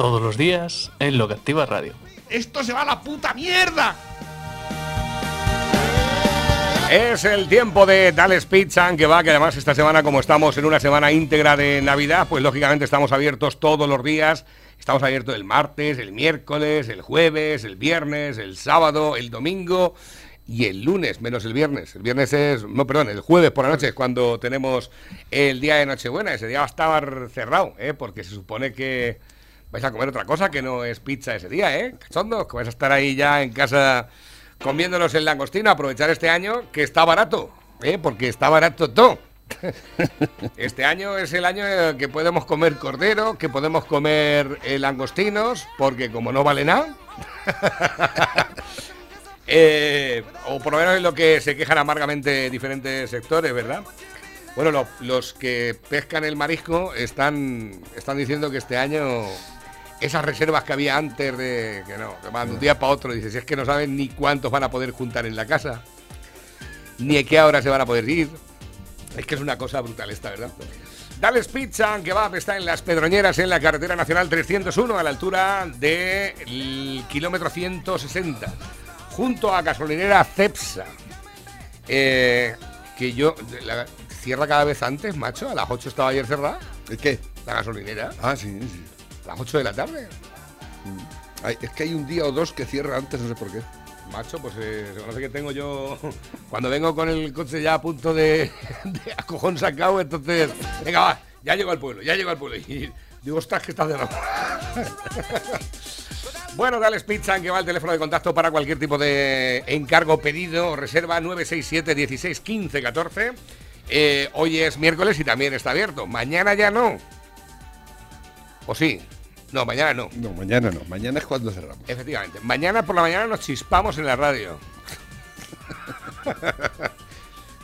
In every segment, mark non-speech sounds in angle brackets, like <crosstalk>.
Todos los días en Lo que Activa Radio. ¡Esto se va a la puta mierda! Es el tiempo de Dales Pizza, que va, que además esta semana, como estamos en una semana íntegra de Navidad, pues lógicamente estamos abiertos todos los días. Estamos abiertos el martes, el miércoles, el jueves, el viernes, el sábado, el domingo y el lunes, menos el viernes. El viernes es, no, perdón, el jueves por la noche es cuando tenemos el día de Nochebuena. Ese día va a estar cerrado, ¿eh? porque se supone que vais a comer otra cosa que no es pizza ese día, ¿eh? Cachondos, que vais a estar ahí ya en casa comiéndonos el langostino, aprovechar este año que está barato, ¿eh? porque está barato todo. <laughs> Este año es el año que podemos comer cordero, que podemos comer eh, langostinos, porque como no vale nada. <laughs> Eh, o por lo menos es lo que se quejan amargamente diferentes sectores, ¿verdad? Bueno, lo- los que pescan el marisco están, están diciendo que este año esas reservas que había antes de que no, que van de un día para otro, dices, es que no saben ni cuántos van a poder juntar en la casa, ni a qué hora se van a poder ir. Es que es una cosa brutal esta, ¿verdad? Dales Pizza, que va, está en las Pedroñeras, en la carretera nacional 301, a la altura del kilómetro 160, junto a gasolinera Cepsa. Eh, que yo, la- cierra cada vez antes, macho, a las 8 estaba ayer cerrada, ¿El qué? la gasolinera, Ah, sí, sí. A las 8 de la tarde. Ay, es que hay un día o dos que cierra antes, no sé por qué. Macho, pues eh, no sé qué tengo yo. <laughs> Cuando vengo con el coche ya a punto de, <laughs> de a cojón sacado, entonces. Venga, va, ya llego al pueblo, ya llego al pueblo. Y digo, ostras, que está cerrado. <laughs> Bueno, Dales Pizza, que va el teléfono de contacto para cualquier tipo de encargo, pedido o reserva 967 16 15 14. Eh, hoy es miércoles y también está abierto. Mañana ya no. ¿O sí? No, mañana no. No, mañana no. Mañana es cuando cerramos. Efectivamente. Mañana por la mañana nos chispamos en la radio. <laughs>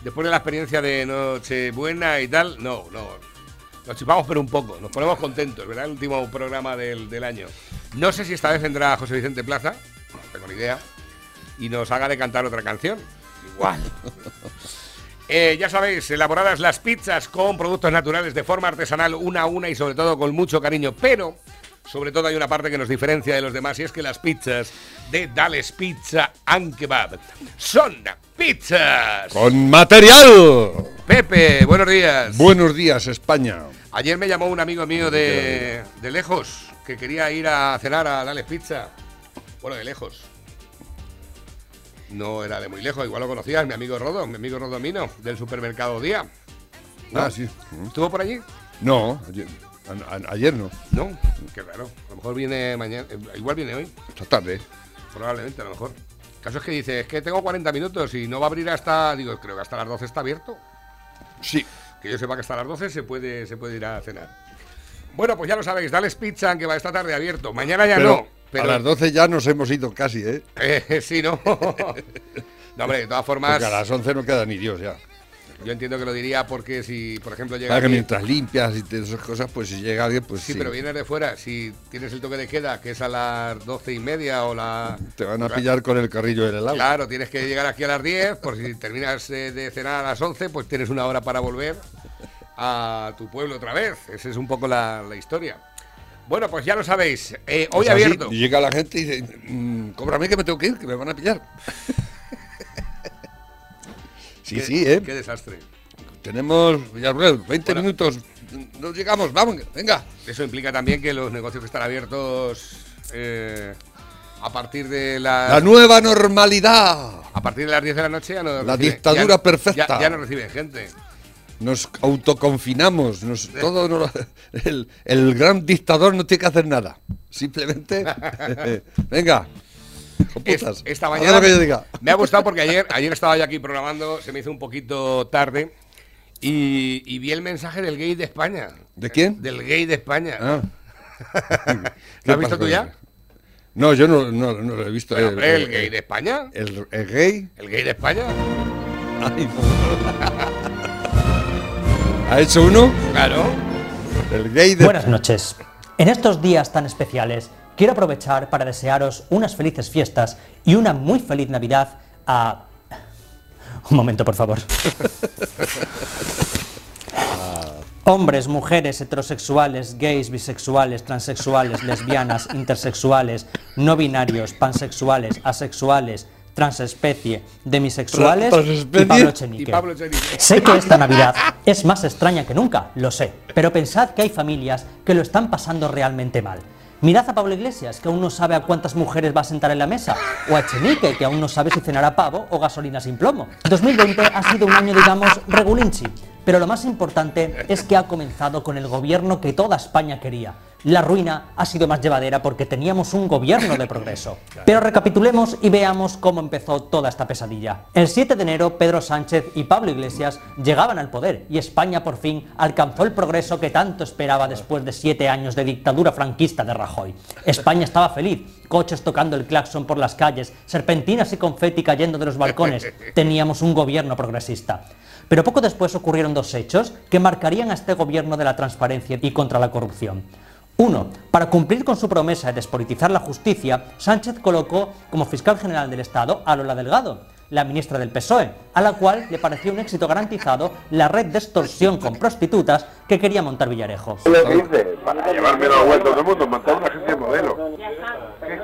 Después de la experiencia de Nochebuena y tal, no, no. Nos chispamos pero un poco. Nos ponemos contentos, ¿verdad? El último programa del, del año. No sé si esta vez vendrá José Vicente Plaza, no tengo ni idea, y nos haga de cantar otra canción. Igual. <laughs> Eh, ya sabéis, elaboradas las pizzas con productos naturales de forma artesanal, una a una y sobre todo con mucho cariño. Pero, sobre todo, hay una parte que nos diferencia de los demás y es que las pizzas de Dales Pizza and Kebab son pizzas. ¡Con material! Pepe, buenos días. Buenos días, España. Ayer me llamó un amigo mío de, de lejos que quería ir a cenar a Dales Pizza. Bueno, de lejos. No era de muy lejos, igual lo conocías, mi amigo Rodo, mi amigo Rodomino, del supermercado Día. ¿No? Ah, sí. ¿Estuvo por allí? No, a- a- ayer no. No, qué raro. A lo mejor viene mañana, eh, igual viene hoy, Esta tarde. probablemente, a lo mejor. El caso es que dice, es que tengo 40 minutos y no va a abrir hasta, digo, creo que hasta las 12 está abierto. Sí. Que yo sepa que hasta las 12 se puede, se puede ir a cenar. Bueno, pues ya lo sabéis, Dales Pizza, que va esta tarde abierto. Mañana ya Pero, no. Pero, a las 12 ya nos hemos ido casi, ¿eh? <laughs> Eh, sí, ¿no? <laughs> no, hombre, de todas formas, Porque a las 11 no queda ni Dios ya. Yo entiendo que lo diría porque si, por ejemplo, llega... Para que alguien- mientras limpias y te- esas cosas, pues si llega alguien, pues Sí, sí. pero vienes de fuera. Si tienes el toque de queda, que es a las doce y media o la... Te van a pillar con el carrillo del helado. Claro, tienes que llegar aquí a las 10, por si terminas eh, de cenar a las 11, pues tienes una hora para volver a tu pueblo otra vez. Esa es un poco la, la historia. Bueno, pues ya lo sabéis. eh, hoy Es así, abierto. Llega la gente y dice, mm, cóbrame que me tengo que ir, que me van a pillar. <laughs> sí, Qué- sí, ¿eh? Qué desastre. Tenemos, Villarreal, 20 Bueno. minutos. Nos llegamos, vamos, venga. Eso implica también que los negocios que están abiertos eh, a partir de las... La nueva normalidad. A partir de las 10 de la noche ya no La reciben- dictadura ya- perfecta. Ya, ya no reciben gente. Nos autoconfinamos. Nos, todo no lo- el, el gran dictador no tiene que hacer nada. Simplemente, <laughs> venga. Es- putas, esta mañana lo que yo diga. me ha gustado porque ayer, ayer estaba yo aquí programando, se me hizo un poquito tarde y, y vi el mensaje del gay de España. ¿De quién? Del gay de España. Ah, <laughs> ¿Lo has visto tú ya? No, yo no, no, no lo he visto. El- hombre, el el- gay de España. El, el gay. El gay de España. Ay, no. ¿Ha hecho uno? Claro. El gay de. Buenas noches. En estos días tan especiales, quiero aprovechar para desearos unas felices fiestas y una muy feliz Navidad a... Un momento, por favor. <laughs> Hombres, mujeres, heterosexuales, gays, bisexuales, transexuales, lesbianas, <laughs> intersexuales, no binarios, pansexuales, asexuales, transespecie, demisexuales y. Pablo Y Echenique. Pablo Echenique. Sé que esta Navidad es más extraña que nunca, lo sé, pero pensad que hay familias que lo están pasando realmente mal. Mirad a Pablo Iglesias, que aún no sabe a cuántas mujeres va a sentar en la mesa, o a Echenique, que aún no sabe si cenará pavo o gasolina sin plomo. 2020 ha sido un año, digamos, regulinchi, pero lo más importante es que ha comenzado con el gobierno que toda España quería. La ruina ha sido más llevadera porque teníamos un gobierno de progreso. <laughs> Pero recapitulemos y veamos cómo empezó toda esta pesadilla. El 7 de enero, Pedro Sánchez y Pablo Iglesias llegaban al poder y España por fin alcanzó el progreso que tanto esperaba después de siete años de dictadura franquista de Rajoy. España estaba feliz, coches tocando el claxon por las calles, serpentinas y confeti cayendo de los balcones. <laughs> Teníamos un gobierno progresista. Pero poco después ocurrieron dos hechos que marcarían a este gobierno de la transparencia y contra la corrupción. Uno, para cumplir con su promesa de despolitizar la justicia, Sánchez colocó como fiscal general del Estado a Lola Delgado, la ministra del PSOE, a la cual le pareció un éxito garantizado la red de extorsión con prostitutas que quería montar Villarejo. ¿Qué dices? Para llevarme la vuelta del mundo, montar una agencia de modelo.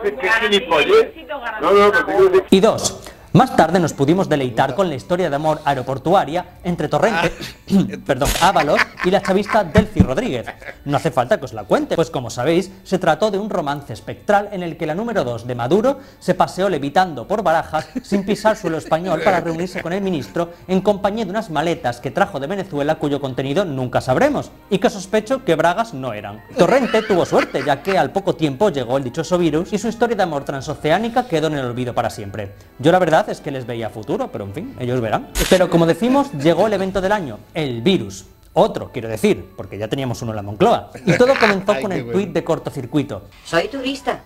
¿Qué, qué gilipollez? No, no, no tengo que Y dos, más tarde nos pudimos deleitar con la historia de amor aeroportuaria entre Torrente, <clears throat> perdón, Ábalos y la chavista Delcy Rodríguez. No hace falta que os la cuente, pues como sabéis, se trató de un romance espectral en el que la número 2 de Maduro se paseó levitando por barajas sin pisar suelo español para reunirse con el ministro en compañía de unas maletas que trajo de Venezuela cuyo contenido nunca sabremos y que sospecho que bragas no eran. Torrente tuvo suerte ya que al poco tiempo llegó el dichoso virus y su historia de amor transoceánica quedó en el olvido para siempre. Yo la verdad es que les veía futuro, pero en fin, ellos verán. Pero como decimos, llegó el evento del año, el virus. Otro, quiero decir, porque ya teníamos uno en la Moncloa. Y todo comenzó <laughs> con el tuit de cortocircuito, Soy turista,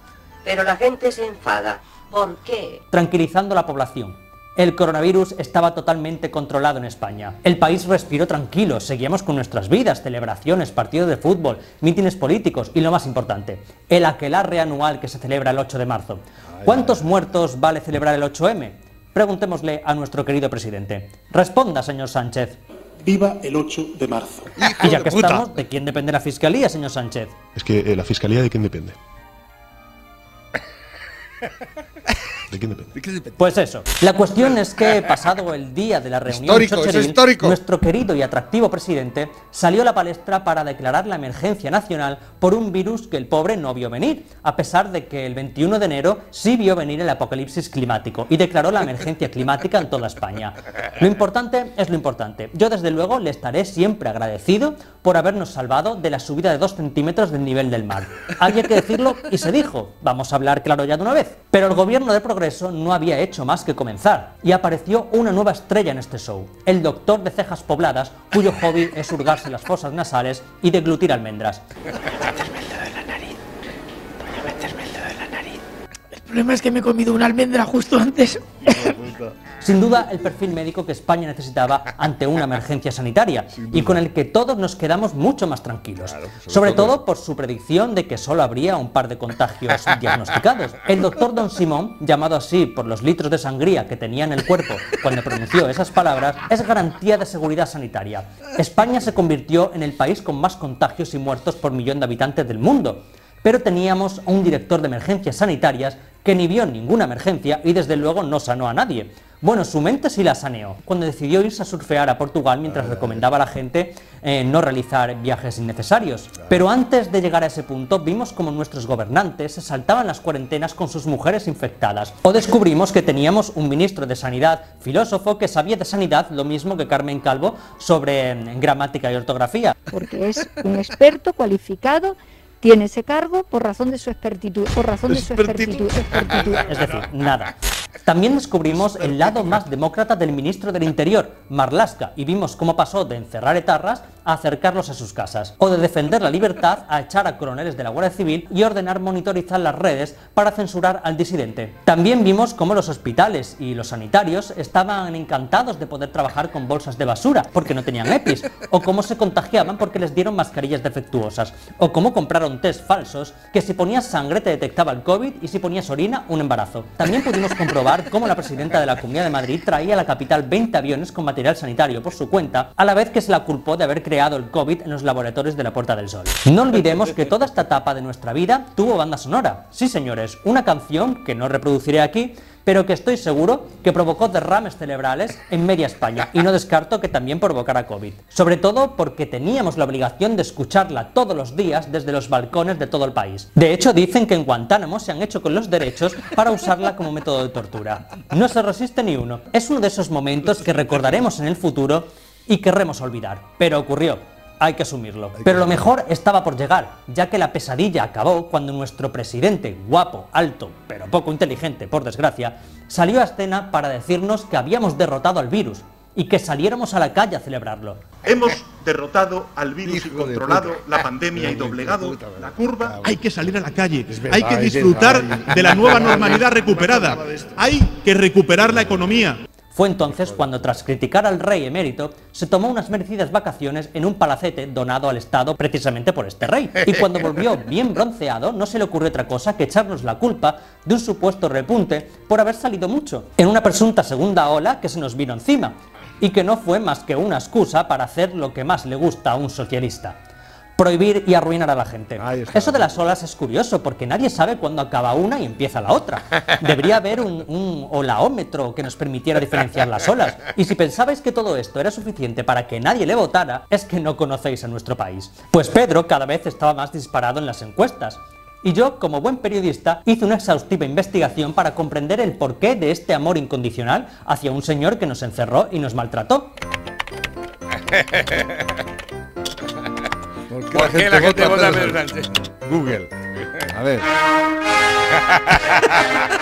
pero la gente se enfada. ¿Por qué? tranquilizando a la población. El coronavirus estaba totalmente controlado en España. El país respiró tranquilo, seguíamos con nuestras vidas, celebraciones, partidos de fútbol, mítines políticos y lo más importante, el aquelarre anual que se celebra el 8 de marzo. ¿Cuántos muertos vale celebrar el 8M? Preguntémosle a nuestro querido presidente. Responda, señor Sánchez. Viva el 8 de marzo. Y ya que puta! estamos, ¿de quién depende la fiscalía, señor Sánchez? Es que eh, la fiscalía de quién depende. <laughs> ¿De quién depende? Pues eso. La cuestión es que, pasado el día de la reunión Histórico, chocheril, histórico. nuestro querido y atractivo presidente salió a la palestra para declarar la emergencia nacional por un virus que el pobre no vio venir, a pesar de que el 21 de enero sí vio venir el apocalipsis climático y declaró la emergencia climática en toda España. Lo importante es lo importante. Yo, desde luego, le estaré siempre agradecido por habernos salvado de la subida de dos centímetros del nivel del mar. Había que decirlo y se dijo. Vamos a hablar claro ya de una vez. Pero el gobierno de progreso no había hecho más que comenzar y apareció una nueva estrella en este show, el doctor de cejas pobladas, cuyo hobby es hurgarse las fosas nasales y deglutir almendras. El problema es que me he comido una almendra justo antes. Sin duda, el perfil médico que España necesitaba ante una emergencia sanitaria y con el que todos nos quedamos mucho más tranquilos. sobre todo por su predicción de que solo habría un par de contagios <laughs> diagnosticados. El doctor Don Simón, llamado así por los litros de sangría que tenía en el cuerpo cuando pronunció esas palabras, es garantía de seguridad sanitaria. España se convirtió en el país con más contagios y muertos por millón de habitantes del mundo. Pero teníamos a un director de emergencias sanitarias que ni vio ninguna emergencia y desde luego no sanó a nadie. Bueno, su mente sí la saneó, cuando decidió irse a surfear a Portugal mientras recomendaba a la gente eh, no realizar viajes innecesarios. Pero antes de llegar a ese punto, vimos como nuestros gobernantes se saltaban las cuarentenas con sus mujeres infectadas. O descubrimos que teníamos un ministro de Sanidad, filósofo, que sabía de sanidad lo mismo que Carmen Calvo sobre mm, gramática y ortografía. porque es un experto cualificado, tiene ese cargo por razón de su expertitud, por razón de su expertitud, expertitud. <laughs> Es decir, nada. También descubrimos el lado más demócrata del ministro del Interior, Marlaska, y vimos cómo pasó de encerrar etarras a acercarlos a sus casas, o de defender la libertad a echar a coroneles de la Guardia Civil y ordenar monitorizar las redes para censurar al disidente. También vimos cómo los hospitales y los sanitarios estaban encantados de poder trabajar con bolsas de basura porque no tenían EPIs, o cómo se contagiaban porque les dieron mascarillas defectuosas, o cómo compraron test falsos que si ponías sangre te detectaba el COVID y si ponías orina un embarazo. También pudimos comprobar cómo la presidenta de la Comunidad de Madrid traía a la capital 20 aviones con material sanitario por su cuenta, a la vez que se la culpó de haber creado el COVID en los laboratorios de la Puerta del Sol. No olvidemos que toda esta etapa de nuestra vida tuvo banda sonora. Sí, señores, una canción que no reproduciré aquí, pero que estoy seguro que provocó derrames cerebrales en media España y no descarto que también provocara COVID. Sobre todo porque teníamos la obligación de escucharla todos los días desde los balcones de todo el país. De hecho, dicen que en Guantánamo se han hecho con los derechos para usarla como método de tortura. No se resiste ni uno. Es uno de esos momentos que recordaremos en el futuro y querremos olvidar. Pero ocurrió hay que asumirlo. Pero lo mejor estaba por llegar, ya que la pesadilla acabó cuando nuestro presidente, guapo, alto, pero poco inteligente, por desgracia, salió a escena para decirnos que habíamos derrotado al virus y que saliéramos a la calle a celebrarlo. Hemos derrotado al virus y controlado la pandemia y doblegado la curva. Hay que salir a la calle, hay que disfrutar de la nueva normalidad recuperada, hay que recuperar la economía. Fue entonces cuando, tras criticar al rey emérito, se tomó unas merecidas vacaciones en un palacete donado al Estado precisamente por este rey. Y cuando volvió <laughs> bien bronceado, no se le ocurrió otra cosa que echarnos la culpa de un supuesto repunte por haber salido mucho, en una presunta segunda ola que se nos vino encima, y que no fue más que una excusa para hacer lo que más le gusta a un socialista prohibir y arruinar a la gente. Eso de las olas es curioso, porque nadie sabe cuándo acaba una y empieza la otra. <laughs> Debería haber un, un, olaómetro que nos permitiera diferenciar las olas. Y si pensabais que todo esto era suficiente para que nadie le votara, es que no conocéis a nuestro país. Pues Pedro cada vez estaba más disparado en las encuestas. Y yo, como buen periodista, hice una exhaustiva investigación para comprender el porqué de este amor incondicional hacia un señor que nos encerró y nos maltrató. <laughs> ¿Por qué, la gente, vota Pedro Sánchez? Google. A ver. <laughs>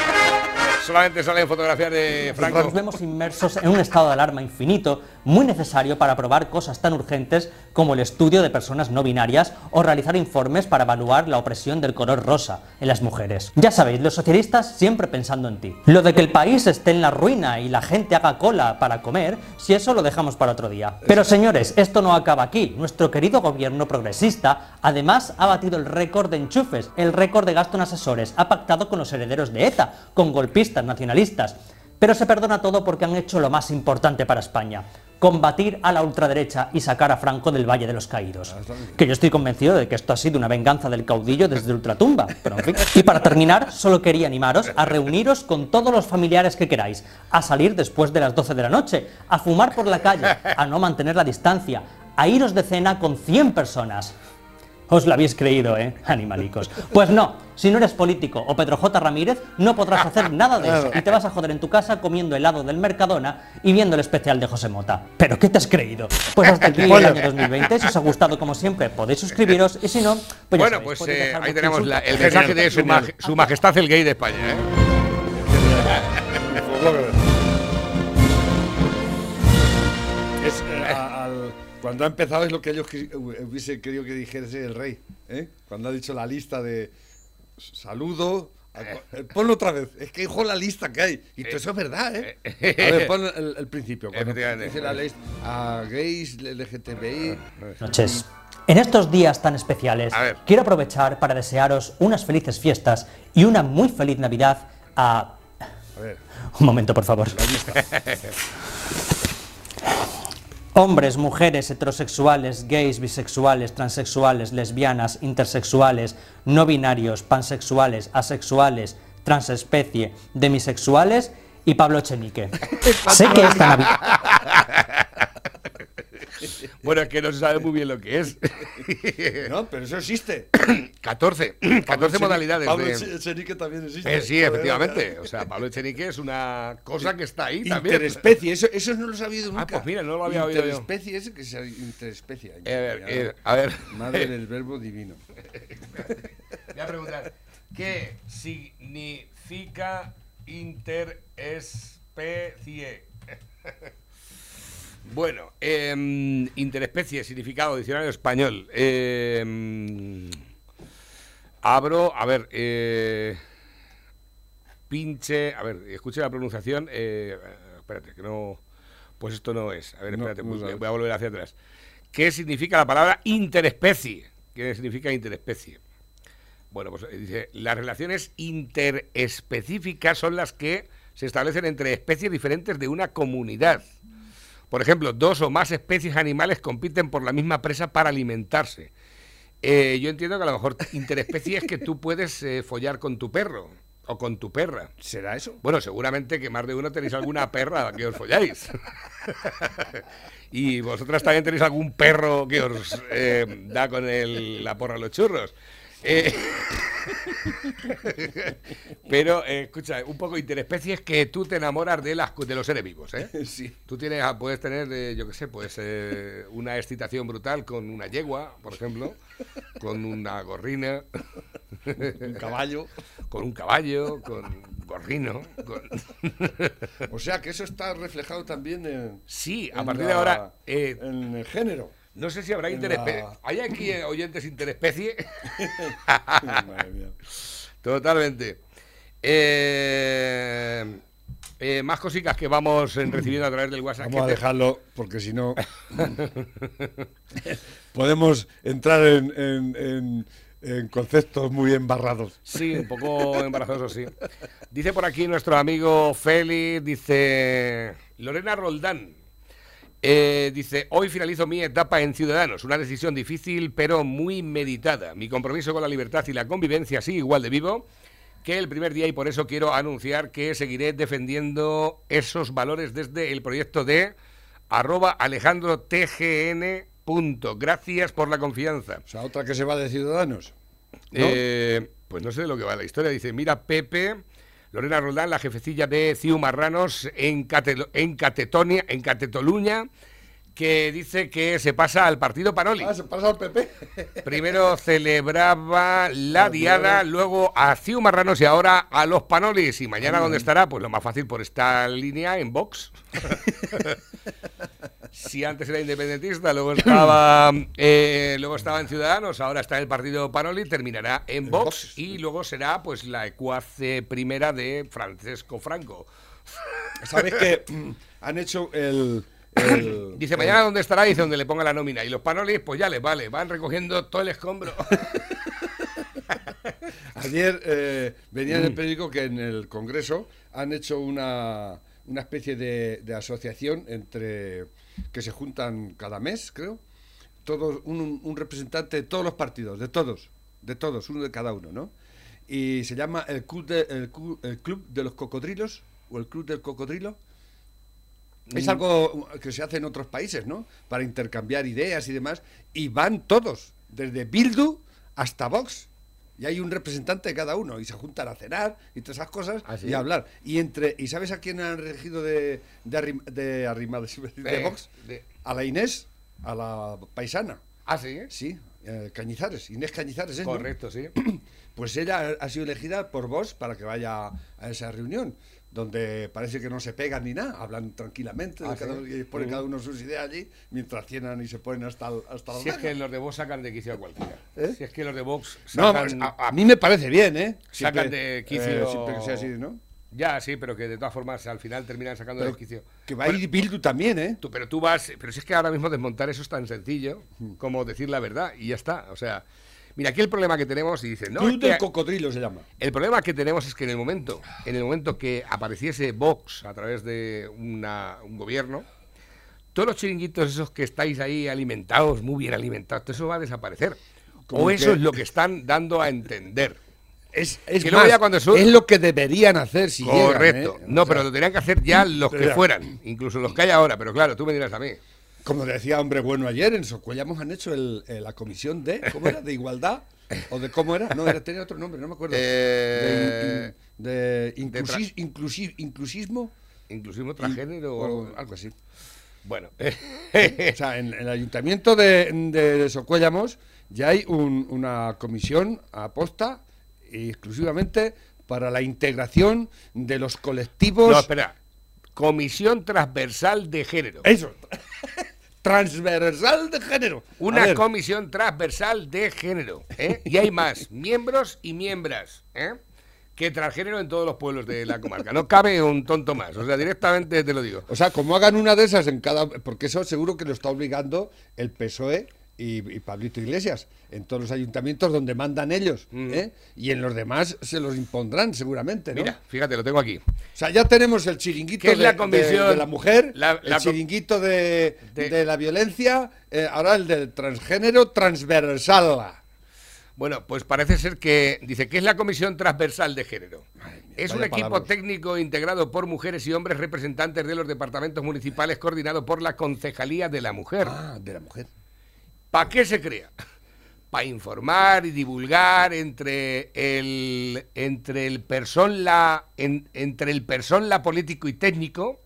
Solamente salen fotografías de Franco. Nos vemos inmersos en un estado de alarma infinito, muy necesario para probar cosas tan urgentes como el estudio de personas no binarias o realizar informes para evaluar la opresión del color rosa en las mujeres. Ya sabéis, los socialistas siempre pensando en ti. Lo de que el país esté en la ruina y la gente haga cola para comer, si eso lo dejamos para otro día. Pero señores, esto no acaba aquí. Nuestro querido gobierno progresista además ha batido el récord de enchufes, el récord de gasto en asesores, ha pactado con los herederos de ETA, con golpistas nacionalistas. Pero se perdona todo porque han hecho lo más importante para España, combatir a la ultraderecha y sacar a Franco del Valle de los Caídos. Que yo estoy convencido de que esto ha sido una venganza del caudillo desde ultratumba. <laughs> Pero en fin. Y para terminar, solo quería animaros a reuniros con todos los familiares que queráis, a salir después de las 12 de la noche, a fumar por la calle, a no mantener la distancia, a iros de cena con 100 personas. Os lo habéis creído, ¿eh? <laughs> Animalicos. Pues no, si no eres político o Pedro J. Ramírez, no podrás hacer nada de eso y te vas a joder en tu casa comiendo helado del Mercadona y viendo el especial de José Mota. ¿Pero qué te has creído? Pues hasta aquí el año 2020. Si os ha gustado, como siempre, podéis suscribiros y si no, pues ya Bueno, sabéis, pues eh, ahí tenemos la- el mensaje de su, maj- su majestad el gay de España. ¿eh? Cuando ha empezado es lo que ellos qui- hubiese querido que dijese el rey. ¿eh? Cuando ha dicho la lista de saludo. a- eh, Ponlo otra vez. Es que hijo la lista que hay. Y todo eso es verdad, ¿eh? A ver, pon el, el principio. Dice la lista a gays, LGTBI. noches. En estos días tan especiales, quiero aprovechar para desearos unas felices fiestas y una muy feliz Navidad a... A ver. Un momento, por favor. <laughs> Hombres, mujeres, heterosexuales, gays, bisexuales, transexuales, lesbianas, intersexuales, no binarios, pansexuales, asexuales, transespecie, demisexuales y Pablo Echenique. <laughs> sé que esta Navidad... <laughs> Bueno, es que no se sabe muy bien lo que es. <laughs> No, pero eso existe. 14, 14 modalidades Pablo de... Eche- Echenique también existe. Eh, sí, efectivamente. O sea, Pablo Echenique es una cosa que está ahí también. Interespecie, eso, eso no lo he sabido nunca. Ah, pues mira, no lo había oído. Interespecie, ese que es interespecie. Eh, a ver, eh, a ver. Madre del verbo divino. Voy a preguntar, ¿qué significa interespecie? Bueno, em, interespecie, significado, diccionario español. Em, abro, a ver, eh, pinche, a ver, escuche la pronunciación. eh, espérate, que no, pues esto no es. A ver, No, espérate, pues voy a volver hacia atrás. ¿Qué significa la palabra interespecie? ¿Qué significa interespecie? Bueno, pues eh, dice, las relaciones interespecíficas son las que se establecen entre especies diferentes de una comunidad. Por ejemplo, dos o más especies animales compiten por la misma presa para alimentarse. Eh, yo entiendo que a lo mejor interespecie es que tú puedes eh, follar con tu perro o con tu perra. ¿Será eso? Bueno, seguramente que más de uno tenéis alguna perra que os folláis. <laughs> y vosotras también tenéis algún perro que os eh, da con el- la porra a los churros. Eh, <laughs> pero, eh, escucha, un poco interespecie es que tú te enamoras de, las, de los seres vivos, ¿eh? <laughs> Sí. Tú tienes, ah, puedes tener, eh, yo qué sé, pues eh, una excitación brutal con una yegua, por ejemplo, con una gorrina. Un caballo. <laughs> Con un caballo, con un gorrino. con- O sea que eso está reflejado también en. Sí, a partir de ahora, en el género. No sé si habrá interespecie. ¿Hay aquí <clears throat> oyentes interespecie? Madre mía. Totalmente. Eh, eh, más cositas que vamos recibiendo a través del WhatsApp. Vamos a te- dejarlo porque si no podemos entrar en, en- en- en conceptos muy embarrados. Sí, un poco embarazoso, sí. Dice por aquí nuestro amigo Félix, dice Lorena Roldán. Eh, dice, hoy finalizo mi etapa en Ciudadanos, una decisión difícil pero muy meditada. Mi compromiso con la libertad y la convivencia sigue igual de vivo que el primer día y por eso quiero anunciar que seguiré defendiendo esos valores desde el proyecto de arroba alejandro TGN punto. Gracias por la confianza. O sea, otra que se va de Ciudadanos. ¿no? Eh, pues no sé de lo que va la historia. Dice, mira Pepe, Lorena Roldán, la jefecilla de Ciu Marranos en, en Catetonia, en Catetoluña, que dice que se pasa al partido Panoli. Ah, se pasa al PP. <laughs> Primero celebraba la diada, luego a Ciu Marranos y ahora a los Panolis. ¿Y mañana dónde estará? Pues lo más fácil por esta línea en Vox. <laughs> si antes era independentista, luego estaba, eh, luego estaba en Ciudadanos, ahora está en el partido Panoli, terminará en Vox y luego será pues la ecuace primera de Francesco Franco. ¿Sabes que <laughs> mm, han hecho el. el- <coughs> Dice, mañana dónde estará, dice donde le ponga la nómina. Y los Panolis, pues ya les vale, van recogiendo todo el escombro. <laughs> Ayer eh, venía Mm. en el periódico que en el Congreso han hecho una, una especie de, de asociación entre que se juntan cada mes, creo, todos un, un representante de todos los partidos, de todos, de todos, uno de cada uno, ¿no? Y se llama el club de, el, club de los cocodrilos o el club del cocodrilo. Es Mm. algo que se hace en otros países, ¿no? Para intercambiar ideas y demás. Y van todos, desde Bildu hasta Vox. Y hay un representante de cada uno. Y se juntan a cenar y todas esas cosas ¿Ah, sí? y a hablar. Y entre ¿y sabes a quién han elegido de, de, arrim- de arrimado, <laughs> de Vox? de- A la Inés, a la paisana. ¿Ah, sí? Sí, eh, Cañizares, Inés Cañizares, ¿eh? Correcto, sí. <clears throat> Pues ella ha- ha sido elegida por vos para que vaya a esa reunión, donde parece que no se pegan ni nada, hablan tranquilamente, de Ah, cada ¿sí? uno- y ponen cada uno sus ideas allí, mientras cienan y se ponen hasta el, hasta el Si es que los de Vox sacan de quicio a cualquiera. ¿Eh? Si es que los de Vox No, sacan, pues, a, a mí me parece bien, ¿eh? sacan de eh, quicio. siempre que sea así, ¿no? Ya, sí, pero que de todas formas al final terminan sacando Pero de quicio. que va a ir Bildu también, ¿eh? Tú- pero tú vas. Pero si es que ahora mismo desmontar eso es tan sencillo como decir la verdad y ya está. O sea, mira, aquí el problema que tenemos y dice, no. Club del cocodrilo se llama. el problema que tenemos es que en el momento, en el momento que apareciese Vox a través de una- un gobierno, todos los chiringuitos esos que estáis ahí alimentados, muy bien alimentados, todo eso va a desaparecer. O eso que- es lo que están dando a entender. Es, es, más, cuando son- es lo que deberían hacer si Correcto. llegan, ¿eh? No, pero lo tenían que hacer ya los <laughs> que fueran, incluso los que hay ahora. Pero claro, tú me dirás a mí. Como decía Hombre Bueno ayer, en Socuellamos han hecho el- eh, la comisión de, ¿cómo era? De igualdad, o de cómo era, no, era, tenía otro nombre, no me acuerdo. Eh, de in- de de tra- inclusi- inclusi- inclusismo. Inclusive transgénero o algo, algo así. Bueno, <laughs> O sea, en, en el ayuntamiento de, de Socuellamos ya hay un- una comisión aposta exclusivamente para la integración de los colectivos. no, espera. comisión transversal de género. Eso. <laughs> transversal de género. Una comisión transversal de género. ¿eh? Y hay más, miembros y miembras. ¿eh? Que transgénero en todos los pueblos de la comarca. No cabe un tonto más. O sea, directamente te lo digo. O sea, como hagan una de esas en cada... Porque eso seguro que lo está obligando el PSOE y, y Pablito Iglesias en todos los ayuntamientos donde mandan ellos. ¿eh? Y en los demás se los impondrán seguramente, ¿no? Mira, fíjate, lo tengo aquí. O sea, ya tenemos el chiringuito ¿Qué es de, la comisión? de- de la mujer, La- la el chiringuito de, de- la violencia, eh, ahora el del transgénero transversal. Bueno, pues parece ser que dice que es la Comisión Transversal de Género. Es un equipo palabras. técnico integrado por mujeres y hombres representantes de los departamentos municipales coordinado por la Concejalía de la Mujer. Ah, de la mujer. ¿Para qué se crea? Para informar y divulgar entre el entre el persona en- entre el persona político y técnico.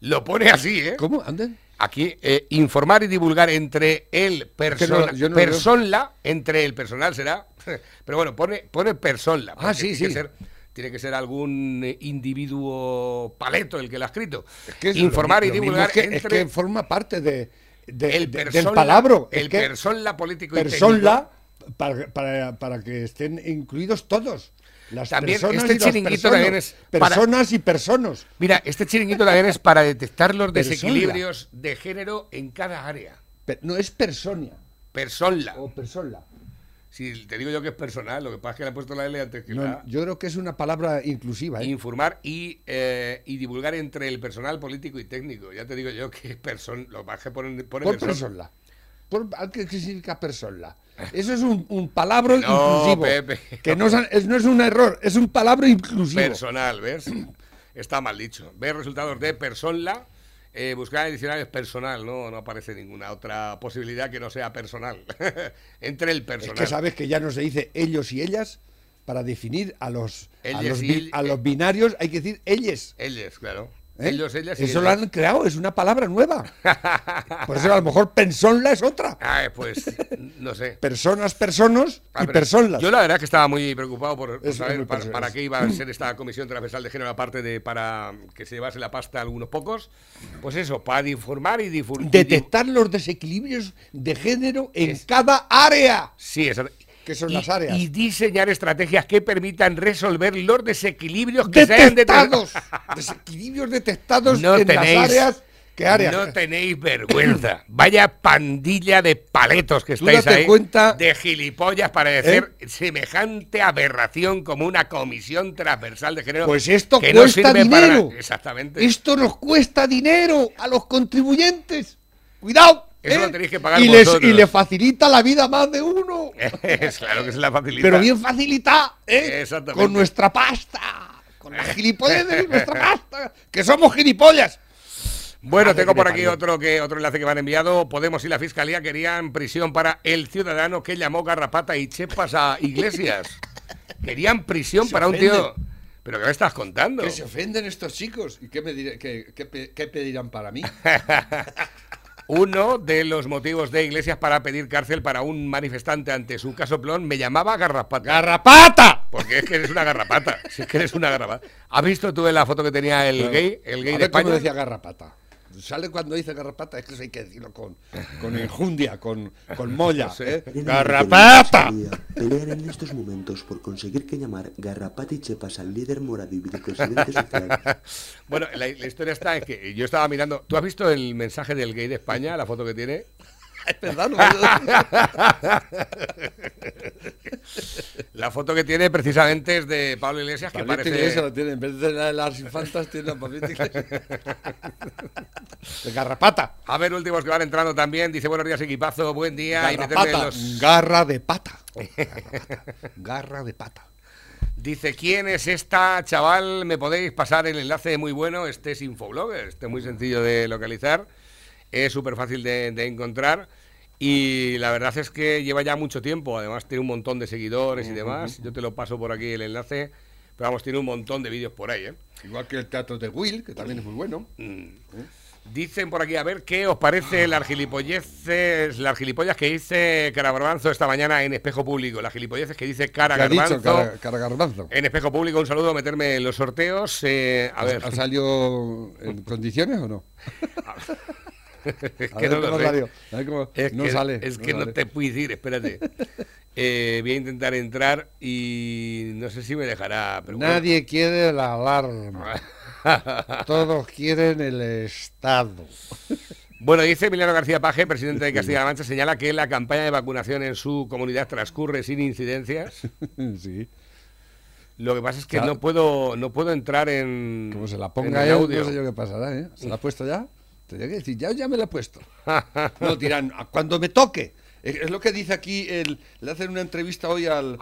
Lo pone así, ¿eh? ¿Cómo? ¿Anden? Aquí, eh, informar y divulgar entre el persona, no lo veo. persona, entre el personal será, <laughs> pero bueno, pone, pone persona. Ah, sí, tiene que sí. ser- tiene que ser algún eh, individuo paleto el que lo ha escrito. Que es informar lo- y lo mismo divulgar es que, es entre que forma parte de, de- el del palabro. el es que persona político y persona para, para, para que estén incluidos todos. Las También personas este y chiringuito personas, también es para- personas y personas. Mira, este chiringuito también es para detectar los desequilibrios de género en cada área. Pe- No es personia Persona. o persona. Si te digo yo que es personal, lo que pasa es que le he puesto la L antes que No, la yo creo que es una palabra inclusiva. ¿eh? Informar y, eh, y divulgar entre el personal político y técnico. Ya te digo yo que es persona. Lo más que ponen, pone Por persona. persona. Por, ¿Qué significa persona? Eso es un, un palabra <laughs> No, inclusivo. Pepe, que no, es- no es un error, es un palabra inclusivo. Personal, ¿ves? Está mal dicho. Ver resultados de persona. Eh, buscar en diccionarios personal, ¿no? No aparece ninguna otra posibilidad que no sea personal. <laughs> entre el Es personal. que sabes que ya no se dice ellos y ellas para definir a los, a Ellas los, y a los binarios, hay que decir ellas. Ellos, claro. ¿Eh? Ellos, ellas y Eso lo han creado, es una palabra nueva. Por eso a lo mejor persona es otra. <laughs> Ah, pues, no sé. Personas, personas Ah, y pero personas. Yo la verdad que estaba muy preocupado por, saber para, qué iba a ser esta comisión transversal de género, aparte de para que se llevase la pasta a algunos pocos. Pues eso, para informar y difundir. Detectar los desequilibrios de género en cada área. Sí, eso. Que son y, las áreas. y diseñar estrategias que permitan resolver los desequilibrios que se hayan detectados. detectado. <laughs> Desequilibrios detectados No en tenéis- las áreas. ¿Qué áreas? No tenéis vergüenza. Vaya pandilla de paletos que estáis date ahí. cuenta- ¿Eh? De gilipollas para decir semejante aberración como una comisión transversal de género. Pues esto que no cuesta sirve para dinero. nada. Exactamente. Esto nos cuesta dinero a los contribuyentes. Cuidado. Eso ¿eh? lo tenéis que pagar y, les, y le facilita la vida a más de uno. <laughs> Claro que se la facilita. Pero bien facilita, ¿eh? Exactamente. Con nuestra pasta. Con la gilipollez de nuestra pasta. Que somos gilipollas. Bueno, Madre tengo por aquí otro que otro enlace que me han enviado. Podemos y la Fiscalía querían prisión para el ciudadano que llamó garrapata y chepas a Iglesias. <laughs> Querían prisión Se para un tío... ¿Pero qué me estás contando? Que se ofenden estos chicos. ¿Y qué, me diré- qué- qué qué pedirán para mí? <laughs> Uno de los motivos de Iglesias para pedir cárcel para un manifestante ante su casoplón me llamaba garrapata. ¡Garrapata! Porque es que eres una garrapata. <laughs> Si es que eres una garrapata. ¿Has visto tú en la foto que tenía el gay, el gay A de ver cómo España? decía garrapata. Sale cuando dice garrapata, es que eso hay que decirlo con, con enjundia, con, con molla. ¿eh? ¡Garrapata! Pelean en estos momentos por conseguir que llamar Garrapata y Chepas al líder morado y vicepresidente social. Bueno, la, la historia está en que yo estaba mirando. ¿Tú has visto el mensaje del gay de España, la foto que tiene? Es verdad, no <laughs> La foto que tiene precisamente es de Pablo Iglesias, que Pablito parece. Iglesias lo tiene, en vez de la de las infantas, tiene la Pablito Iglesias. De <laughs> garrapata. A ver, últimos que van entrando también. Dice buenos días, equipazo, buen día. y los- Garra de pata. <laughs> Garra de pata. Dice, ¿quién es esta, chaval? ¿Me podéis pasar el enlace muy bueno? Este es Infoblogger, este es muy sencillo de localizar, es súper fácil de, de encontrar y la verdad es que lleva ya mucho tiempo, además tiene un montón de seguidores y demás, yo te lo paso por aquí el enlace, pero vamos, tiene un montón de vídeos por ahí, ¿eh? Igual que el teatro de Will, que también es muy bueno. Mm. Dicen por aquí, a ver, ¿qué os parece las gilipolleces, las gilipollas que dice Cara Garbanzo esta mañana en Espejo Público? Las gilipolleces que dice Cara ¿Qué ha dicho Garbanzo. Cara- Cara Garbanzo? En Espejo Público, un saludo, meterme en los sorteos. eh, a ver. ¿Ha salido en condiciones o no? <laughs> Es <laughs> A que ver no lo cómo sé. salió. A ver cómo- Es no que, sale, Es no que no sale. te puedo decir, espérate. <laughs> Eh, voy a intentar entrar y no sé si me dejará. Pero bueno. Nadie quiere la alarma. <laughs> Todos quieren el Estado. Bueno, dice Emiliano García Paje, presidente de Castilla-La Mancha, señala que la campaña de vacunación en su comunidad transcurre sin incidencias. Sí. Lo que pasa es que Claro. no puedo no puedo entrar en Como se la en ponga él, audio. no sé yo qué pasará, ¿eh? ¿Se la ha puesto ya? Tendría que decir, ya, ya me la he puesto. No, dirán, "A cuando me toque. Es lo que dice aquí, el, le hacen una entrevista hoy al,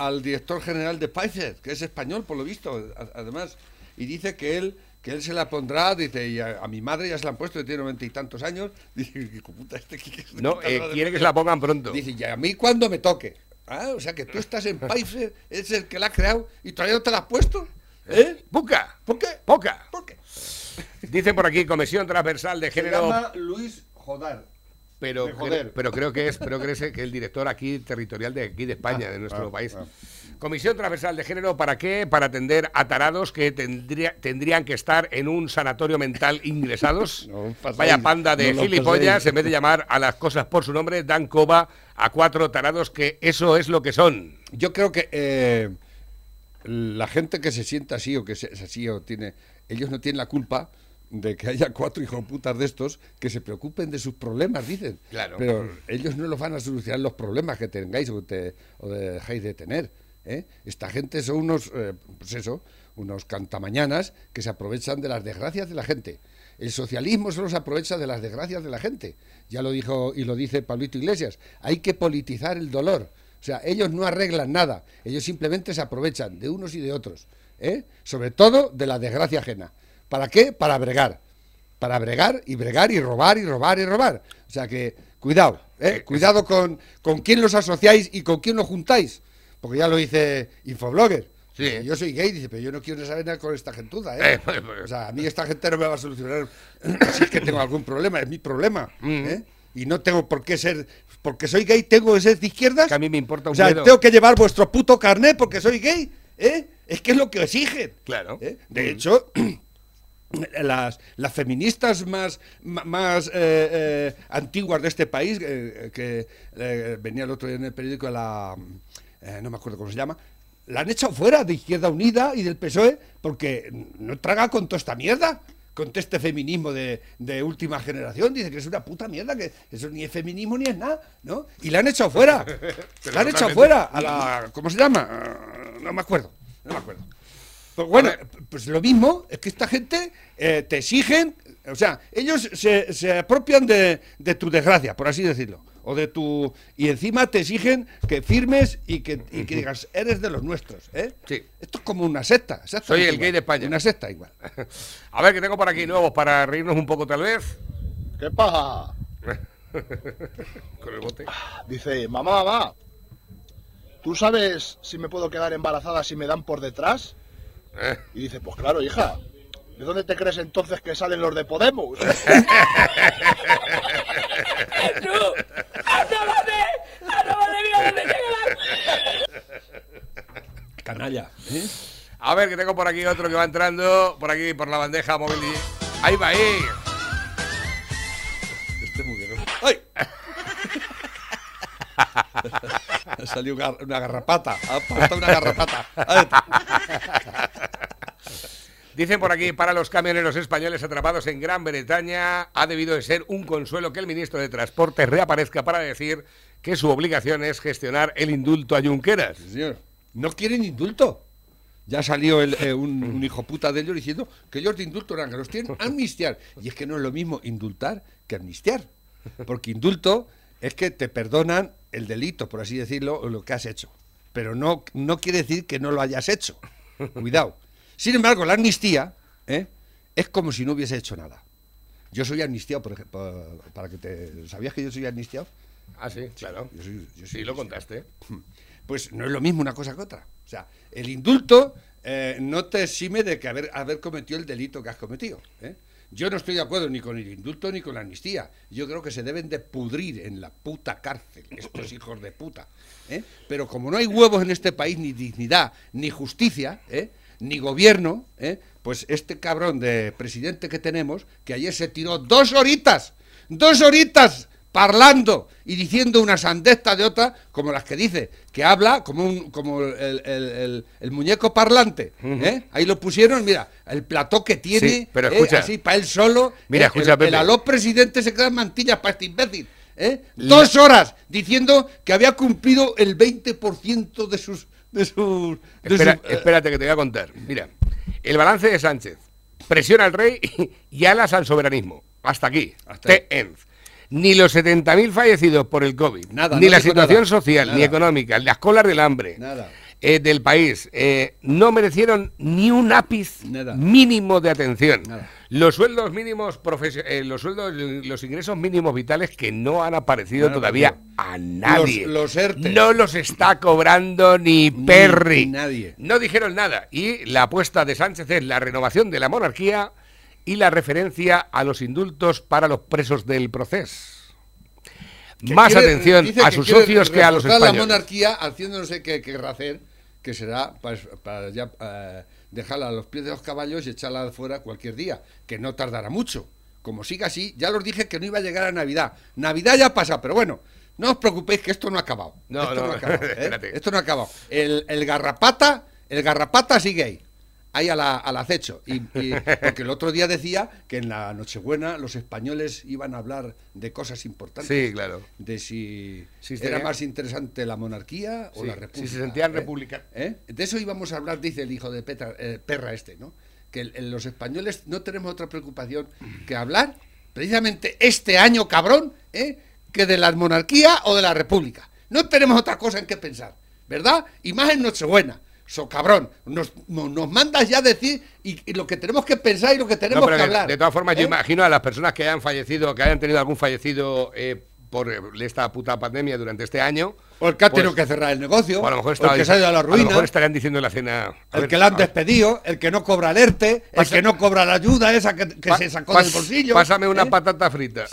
al, director general de Pfizer, que es español, por lo visto, además, y dice que él que él se la pondrá, dice, y a, a mi madre ya se la han puesto, que tiene noventa y tantos años, <laughs> dice, hijo puta, este que- que- No, eh, quiere que se la pongan pronto. Dice, y a mí cuando me toque. Ah, o sea que tú estás en Pfizer, es el que la ha creado y todavía no te la has puesto. ¿Eh? ¡Poca! ¿Por qué? ¡Poca! ¿Por qué? Dicen por aquí Comisión Transversal de Se Género. llama Luis Jodar. Pero, cre- pero creo que es pero creo que es el director aquí territorial de aquí de España, Ah, de nuestro ah, país. ah. Comisión Transversal de Género, ¿para qué? Para atender a tarados que tendría, tendrían que estar en un sanatorio mental ingresados. <laughs> No Vaya panda de no gilipollas, en vez de llamar a las cosas por su nombre, dan coba a cuatro tarados que eso es lo que son. Yo creo que eh, la gente que se sienta así o que se- es así o tiene, ellos no tienen la culpa de que haya cuatro hijos putas de estos que se preocupen de sus problemas, dicen. Claro. Pero ellos no los van a solucionar los problemas que tengáis o, te, o de- dejáis de tener. ¿eh? Esta gente son unos, eh, pues eso, unos cantamañanas que se aprovechan de las desgracias de la gente. El socialismo solo se aprovecha de las desgracias de la gente. Ya lo dijo y lo dice Pablito Iglesias. Hay que politizar el dolor. O sea, ellos no arreglan nada. Ellos simplemente se aprovechan de unos y de otros. ¿eh? Sobre todo de la desgracia ajena. ¿Para qué? Para bregar. Para bregar y bregar y robar y robar y robar. O sea que, cuidado, ¿eh? cuidado con, con quién los asociáis y con quién los juntáis. Porque ya lo dice Infoblogger. Sí. Dice, Yo soy gay, dice, pero yo no quiero saber nada con esta gentuza. ¿eh? <laughs> Eh, pues, pues. O sea, a mí esta gente no me va a solucionar <clears throat> si es que tengo algún problema, es mi problema. Mm. ¿eh? Y no tengo por qué ser, porque soy gay, tengo que ser de izquierdas. Que a mí me importa un O sea, tengo que llevar vuestro puto carnet porque soy gay. ¿eh? Es que es lo que exigen. Claro. ¿eh? De hecho, <clears throat> las, las feministas más, más eh, eh, antiguas de este país, eh, que venía el otro día en el periódico, la, no me acuerdo cómo se llama, la han echado fuera de Izquierda Unida y del PSOE porque no traga con toda esta mierda. Con este feminismo de, de última generación, dice que es una puta mierda, que eso ni es feminismo ni es nada, ¿no? Y la han echado fuera. <laughs> la han echado fuera a la. ¿Cómo se llama? Ah, No me acuerdo. No me acuerdo. Pues bueno, pues lo mismo, es que esta gente eh, te exigen, o sea, ellos se, se apropian de, de tu desgracia, por así decirlo, o de tu... Y encima te exigen que firmes y que, y que digas, eres de los nuestros, ¿eh? Sí. Esto es como una secta. Soy el igual. gay de España. Una secta igual. <laughs> A ver, que tengo por aquí nuevos para reírnos un poco tal vez. ¿Qué pasa? <laughs> Con el bote. Dice, mamá, mamá, ¿tú sabes si me puedo quedar embarazada si me dan por detrás? Eh. Y dice, pues claro, hija. ¿De dónde te crees entonces que salen los de Podemos? <laughs> Canalla. ¿eh? A ver, que tengo por aquí otro que va entrando, por aquí, por la bandeja móvil. y- Ahí va, ahí. Este es muy bien. ¡Ay! <laughs> Ha salido una garrapata. Ha pasado una garrapata. <laughs> Dicen por aquí, para los camioneros españoles atrapados en Gran Bretaña, ha debido de ser un consuelo que el ministro de Transporte reaparezca para decir que su obligación es gestionar el indulto a Junqueras. Sí, señor. No quieren indulto. Ya salió el, eh, un, hijo puta de ellos diciendo que ellos de indulto eran, que los tienen amnistiar. Y es que no es lo mismo indultar que amnistiar. Porque indulto es que te perdonan el delito, por así decirlo, o lo que has hecho. Pero no, no quiere decir que no lo hayas hecho. Cuidado. Sin embargo, la amnistía ¿eh? es como si no hubiese hecho nada. Yo soy amnistiado, por ejemplo, para que te... ¿Sabías que yo soy amnistiado? Ah, sí, claro. Yo soy- yo soy Sí, lo contaste. <clears throat> pues no es lo mismo una cosa que otra. O sea, el indulto eh, no te exime de que haber, haber cometido el delito que has cometido. ¿eh? Yo no estoy de acuerdo ni con el indulto ni con la amnistía. Yo creo que se deben de pudrir en la puta cárcel, estos <coughs> hijos de puta. ¿eh? Pero como no hay huevos en este país, ni dignidad, ni justicia, ¿eh? Ni gobierno, ¿eh? pues este cabrón de presidente que tenemos, que ayer se tiró dos horitas, dos horitas parlando y diciendo una sandesta de otra, como las que dice, que habla como un como el, el- el- el muñeco parlante. ¿eh? Ahí lo pusieron, mira, el plató que tiene, Sí, pero ¿eh? así para él solo. Mira, ¿eh? escucha, el, aló presidente se queda en mantillas para este imbécil. ¿eh? Dos horas diciendo que había cumplido el 20% de sus... De de Espera- eh, espérate que te voy a contar. Mira, el balance de Sánchez. Presiona al rey y alas al soberanismo. Hasta aquí. The end. Ni los 70.000 fallecidos por el COVID, Nada, ni no la situación nada. social, ni económica, las colas del hambre Nada. eh, del país, eh, no merecieron ni un ápice Nada. mínimo de atención. Los sueldos mínimos, eh, los sueldos, los ingresos mínimos vitales que no han aparecido todavía a nadie. Los- los ERTE. No los está cobrando ni Perry. ni nadie. No dijeron nada. Y la apuesta de Sánchez es la renovación de la monarquía y la referencia a los indultos para los presos del proceso. Más quiere- atención a sus socios que a los españoles. la monarquía haciendo no sé qué querrá hacer, que será pues, para ya eh, dejarla a los pies de los caballos y echarla fuera cualquier día, que no tardará mucho. Como siga así, ya los dije que no iba a llegar a Navidad. Navidad ya pasa, pero bueno, no os preocupéis que esto no ha acabado. No, esto no, ha <laughs> acabado, ¿eh? Esto no ha acabado. El, el garrapata, el garrapata sigue ahí. Ahí a la- al acecho. Y, y- porque el otro día decía que en la Nochebuena los españoles iban a hablar de cosas importantes Sí, claro. de si Sí, era sería- más interesante la monarquía o Sí, la si república. se sentían ¿eh? republicanos. ¿Eh? De eso íbamos a hablar, dice el hijo de Petra- eh, Perra este, ¿no? Que el- el- los españoles no tenemos otra preocupación que hablar precisamente este año, cabrón, ¿eh? que de la monarquía o de la república. No tenemos otra cosa en que pensar, ¿verdad? Y más en Nochebuena. So, cabrón, nos, no- nos mandas ya a decir y, y lo que tenemos que pensar y lo que tenemos No, pero que de- hablar. De todas formas, yo ¿eh? imagino a las personas que hayan fallecido, que hayan tenido algún fallecido eh, por esta puta pandemia durante este año. O el que ha pues, tenido que cerrar el negocio, o a lo mejor o el que se ha ido a la lo ruina. mejor estarían diciendo en la cena. a El ver, que le han a- despedido, el que no cobra el ERTE, el que no cobra la ayuda esa que, se sacó del bolsillo. Pásame una ¿eh? patata frita.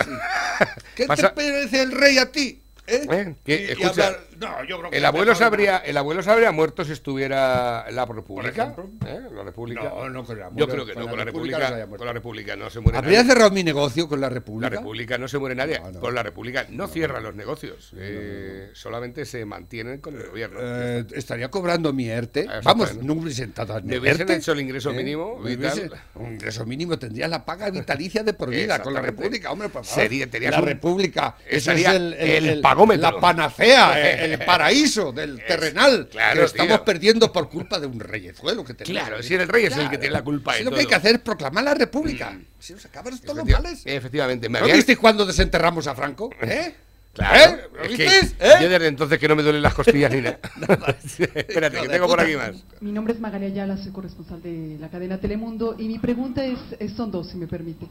<laughs> ¿Qué pasa- te parece el rey a ti? ¿eh? ¿Eh? Que, Y- y escucha, hablar- No, yo creo que el abuelo, se habría, el abuelo se habría muerto si estuviera la República. ¿eh? La República. No, no con el Yo creo que con no, con la República República. con la República no se muere ¿Habría nadie. cerrado mi negocio con la La República? República no se muere nadie. Con la República no, cierra los negocios. eh, solamente se mantienen con el gobierno. Eh, estaría cobrando mi ERTE. Exactamente. Vamos, no hubiese sentado hubiesen ERTE. hecho el ingreso ¿eh? mínimo vital. hubiese- Un ingreso mínimo tendrías la paga vitalicia de por vida con la. República, hombre, por favor. Sería- la un- República. Ese sería es el, el pagómetro. La panacea, el, el paraíso del terrenal. claro, que lo estamos tío. perdiendo por culpa de un reyezuelo que tenemos. Claro, si el rey es el que tiene la culpa de Si lo que todo. hay que hacer es proclamar la República. Si nos acaban todos los males. Efectivamente. Me ¿No habían- visteis cuando desenterramos a Franco? <laughs> ¿Eh? Claro, ¿Eh? ¿Lo es que visteis? yo desde entonces que no me duelen las costillas ni nada. <laughs> <laughs> Espérate, que tengo por aquí más. Mi nombre es Magalia Ayala, soy corresponsal de la cadena Telemundo y mi pregunta es, es- son dos, si me permite.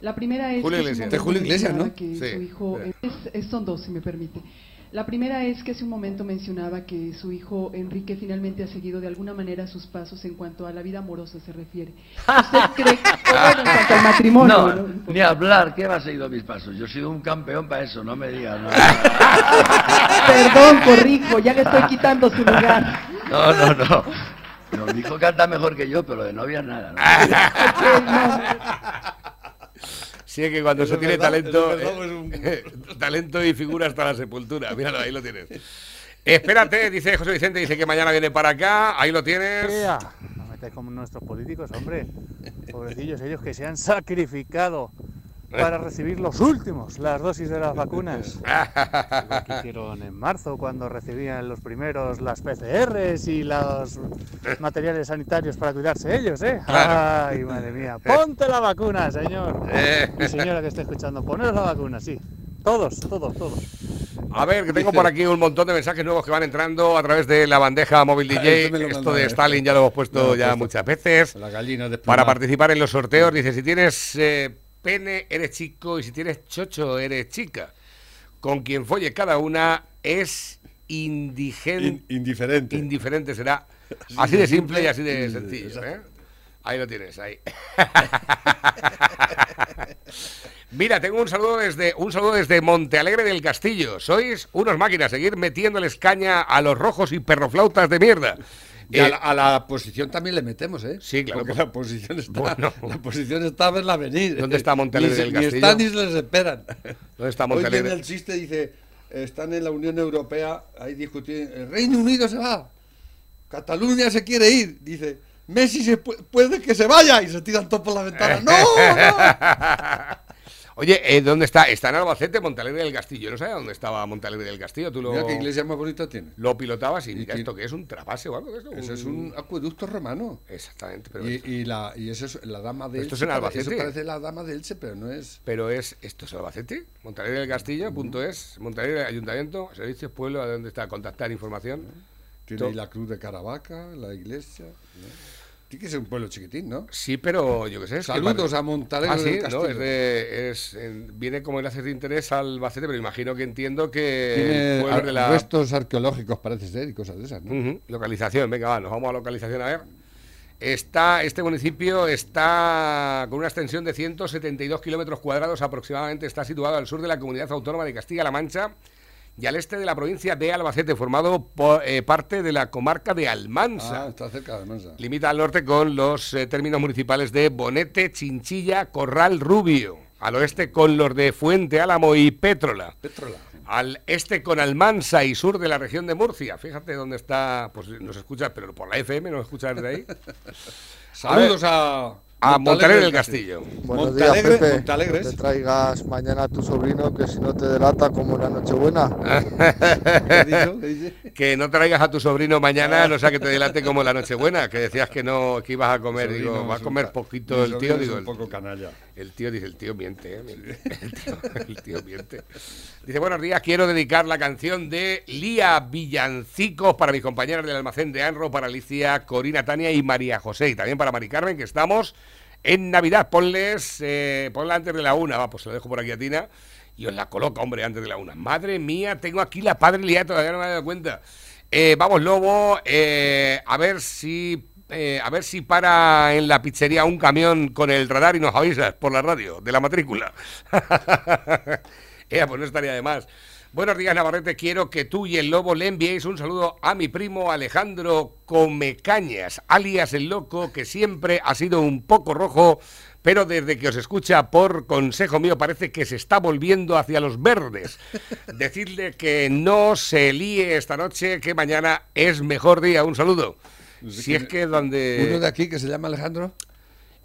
La primera es Julio que Iglesias. De Julio Iglesias, ¿no? que Sí, su hijo es- son dos, si me permite. La primera es que hace un momento mencionaba que su hijo Enrique finalmente ha seguido de alguna manera sus pasos en cuanto a la vida amorosa se refiere. ¿Usted cree que, bueno, en cuanto al matrimonio? No, ¿no? ni hablar, ¿qué va a seguir mis pasos? Yo he sido un campeón para eso, no me digas. No, <laughs> Perdón, corrijo, ya le estoy quitando su lugar. no, no. no. No, mi hijo canta mejor que yo, pero de novia nada. ¿no? <laughs> Sí, es que cuando Eso se tiene verdad, talento, eso es verdad, eh, <laughs> talento y figura hasta la sepultura. Míralo, ahí lo tienes. Espérate, dice José Vicente, dice que mañana viene para acá. Ahí lo tienes. Ea, No metáis como nuestros políticos, hombre. Pobrecillos, ellos que se han sacrificado para recibir los últimos, las dosis de las vacunas. Que hicieron en marzo cuando recibían los primeros las PCRs y los materiales sanitarios para cuidarse ellos, ¿eh? Claro. Ay, madre mía. Ponte la vacuna, señor. Y señora que esté escuchando, poneros la vacuna, sí. Todos, todos, todos. A ver, que tengo por aquí un montón de mensajes nuevos que van entrando a través de la bandeja móvil DJ. esto de. Stalin ya lo hemos puesto Ya puesto. muchas veces. La gallina de Para participar en los sorteos, dice, si tienes eh, pene, eres chico, y si tienes chocho, eres chica. Con quien folle cada una es indigente. indiferente. Indiferente será <laughs> Así, de simple y así de sencillo. ¿eh? Ahí lo tienes, ahí. <laughs> Mira, tengo un saludo desde un saludo desde Montealegre del Castillo. Sois unos máquinas, seguir metiéndoles caña a los rojos y perroflautas de mierda. Y a, la, a la posición también le metemos, ¿eh? Sí, claro. Porque la posición está, la posición está a verla venir. ¿Dónde está Ni se- del Ni Castillo? están ni se les esperan. ¿Dónde está Hoy viene el chiste, dice, están en la Unión Europea, ahí discutiendo, el Reino Unido se va, Cataluña se quiere ir, dice, Messi se pu- puede que se vaya, y se tiran todos por la ventana. <laughs> ¡No! no! Oye, eh, ¿dónde está? Está en Albacete, Montalegre del Castillo. Yo no sabía dónde estaba Montalegre del Castillo. Tú lo, Mira qué iglesia más bonita tiene. lo pilotabas y, mira esto que es un trapase o algo de esto. Eso es un acueducto romano. Exactamente. Pero, Y, y la, y eso es la dama de Esto es en Albacete. Eso parece la dama de Elche, pero no es. pero es, ¿esto es Albacete? Montalegre del Castillo, punto es. Montalegre Ayuntamiento, Servicios, Pueblo, ¿a dónde está? Contactar información. Tiene ahí la cruz de Caravaca, la iglesia. ¿no? Tiene que ser un pueblo chiquitín, ¿no? Sí, pero yo qué sé. es que Saludos a Montalegre Ah, sí, no, es de, es, viene como enlace de interés al Albacete, pero imagino que entiendo que Tiene de la restos arqueológicos, parece ser, y cosas de esas, ¿no? Localización, venga, va, nos vamos a localización a ver. Está, este municipio está con una extensión de 172 kilómetros cuadrados aproximadamente, está situado al sur de la comunidad autónoma de Castilla-La Mancha y al este de la provincia de Albacete, formado por eh, parte de la comarca de Almansa. Ah, está cerca de Mansa. Limita al norte con los eh, términos municipales de Bonete, Chinchilla, Corral Rubio. Al oeste con los de Fuente Álamo y Pétrola. Pétrola. Al este con Almansa y sur de la región de Murcia. Fíjate dónde está. Pues nos escuchas, pero por la FM nos escuchas desde ahí. <laughs> Saludos a. A Montalegre del Castillo. Buenos días, Montalegre, Pepe. Montalegres. No te traigas mañana a tu sobrino que si no te delata como la Nochebuena. <laughs> ¿Qué ha dicho? ¿Qué dice? Que no traigas a tu sobrino mañana, no sea que te delate como la Nochebuena, que decías que no, que ibas a comer. Sobrino Digo, va a comer poquito el tío. Digo, un poco canalla. El tío dice, el tío miente, ¿eh? Miente. <laughs> El, tío, el tío miente. Dice, buenos días, quiero dedicar la canción de Lía Villancicos para mis compañeras del almacén de Anro, para Alicia, Corina, Tania y María José. Y también para Mari Carmen, que estamos en Navidad. Ponles, eh, ponla antes de la una, va, pues se lo dejo por aquí a Tina. Y os la coloca, hombre, antes de la una. Madre mía, tengo aquí la padre Lía, todavía no me he dado cuenta. Eh, vamos, Lobo, eh, a ver si eh, a ver si para en la pizzería un camión con el radar y nos avisas por la radio de la matrícula. <laughs> Eh, pues no estaría de más. Buenos días, Navarrete. Quiero que tú y el lobo le enviéis un saludo a mi primo Alejandro Comecañas, alias el loco, que siempre ha sido un poco rojo, pero desde que os escucha por consejo mío parece que se está volviendo hacia los verdes. <laughs> Decidle que no se líe esta noche, que mañana es mejor día. Un saludo. Si es que donde... Uno de aquí que se llama Alejandro.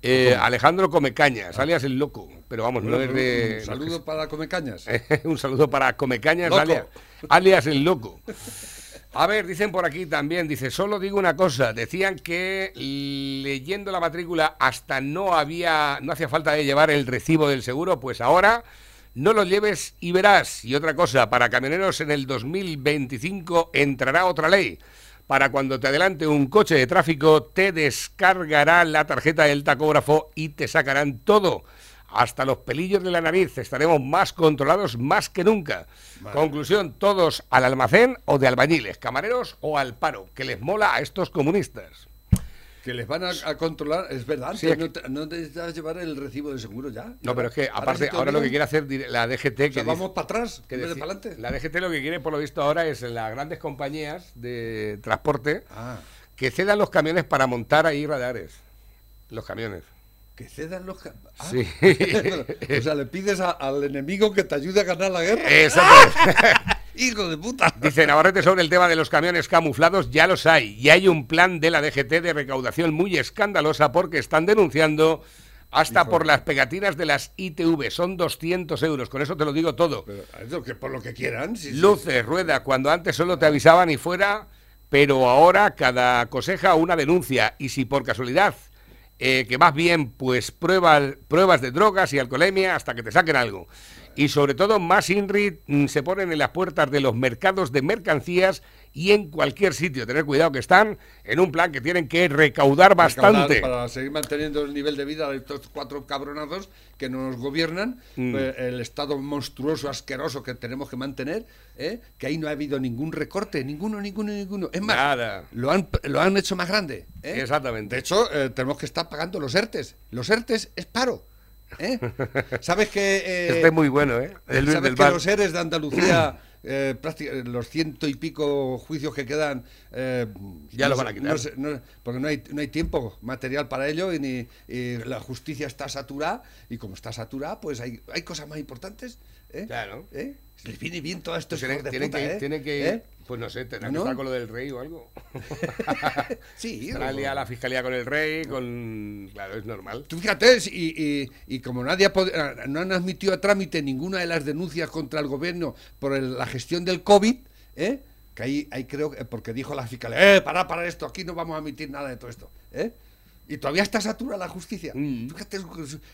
Eh, Alejandro Comecañas, alias el loco, pero vamos, no es de... <laughs> Un saludo para Comecañas. un saludo para Comecañas, alias, alias el loco. A ver, dicen por aquí también, dice, solo digo una cosa, decían que leyendo la matrícula hasta no había, no hacía falta de llevar el recibo del seguro, pues ahora no lo lleves y verás. Y otra cosa, para camioneros en el 2025 entrará otra ley. Para cuando te adelante un coche de tráfico, te descargará la tarjeta del tacógrafo y te sacarán todo. Hasta los pelillos de la nariz estaremos más controlados más que nunca. Conclusión, todos al almacén o de albañiles, camareros o al paro, que les mola a estos comunistas. Que les van a, a controlar, es verdad, Sí, no, te- no necesitas llevar el recibo de seguro ya. No, pero es que aparte, ahora lo que quiere hacer la DGT, que O sea, dice- vamos para atrás, que para adelante. La DGT lo que quiere, por lo visto ahora, es las grandes compañías de transporte Ah. que cedan los camiones para montar ahí radares. Los camiones. Que cedan los... Ah. Sí. <laughs> o sea, le pides a- al enemigo que te ayude a ganar la guerra. Exacto. <laughs> ¡Hijo de puta! Dice Navarrete sobre el tema de los camiones camuflados, ya los hay. Y hay un plan de la DGT de recaudación muy escandalosa porque están denunciando hasta Hijo. por las pegatinas de las ITV. Son 200 euros, con eso te lo digo todo. Pero, que por lo que quieran. sí, sí. Luces, rueda, cuando antes solo te avisaban y fuera, pero ahora cada coseja una denuncia. Y si por casualidad eh, que más bien pues prueba- pruebas de drogas y alcoholemia hasta que te saquen algo. Y sobre todo, más INRI mm, se ponen en las puertas de los mercados de mercancías y en cualquier sitio. Tener cuidado que están en un plan que tienen que recaudar bastante. para seguir manteniendo el nivel de vida de estos cuatro cabronados que nos gobiernan, Mm. pues, el estado monstruoso, asqueroso que tenemos que mantener, ¿eh? que ahí no ha habido ningún recorte, ninguno, ninguno, ninguno. Es más, Nada. Lo, han, lo han hecho más grande. ¿eh? Exactamente. De hecho, eh, tenemos que estar pagando los ERTES. Los ERTES es paro. ¿Eh? ¿Sabes que... eh, Este es muy bueno, ¿eh? El ¿Sabes del que los ERES de Andalucía, eh, los ciento y pico juicios que quedan... eh, Ya no los sé- van a quitar. no sé- no- porque no hay, no hay tiempo material para ello y, ni, y la justicia está saturada y como está saturada, pues hay, hay cosas más importantes. ¿Eh? Claro. ¿Eh? Les viene bien todo esto. Pues tienen, tienen que, ir- tienen que ¿Eh? pues no sé, tendrán ¿No? que estar con lo del rey o algo. <laughs> <laughs> Sí, Estará liada la fiscalía con el rey, con... Claro, es normal. Tú fíjate, y, y, y como nadie ha pod- ah, no han admitido a trámite ninguna de las denuncias contra el gobierno por el- la gestión del COVID, ¿eh? que ahí, ahí creo que, porque dijo la fiscalía, eh, para, para esto, aquí no vamos a admitir nada de todo esto, ¿eh? Y todavía está saturada la justicia. Mm. Fíjate,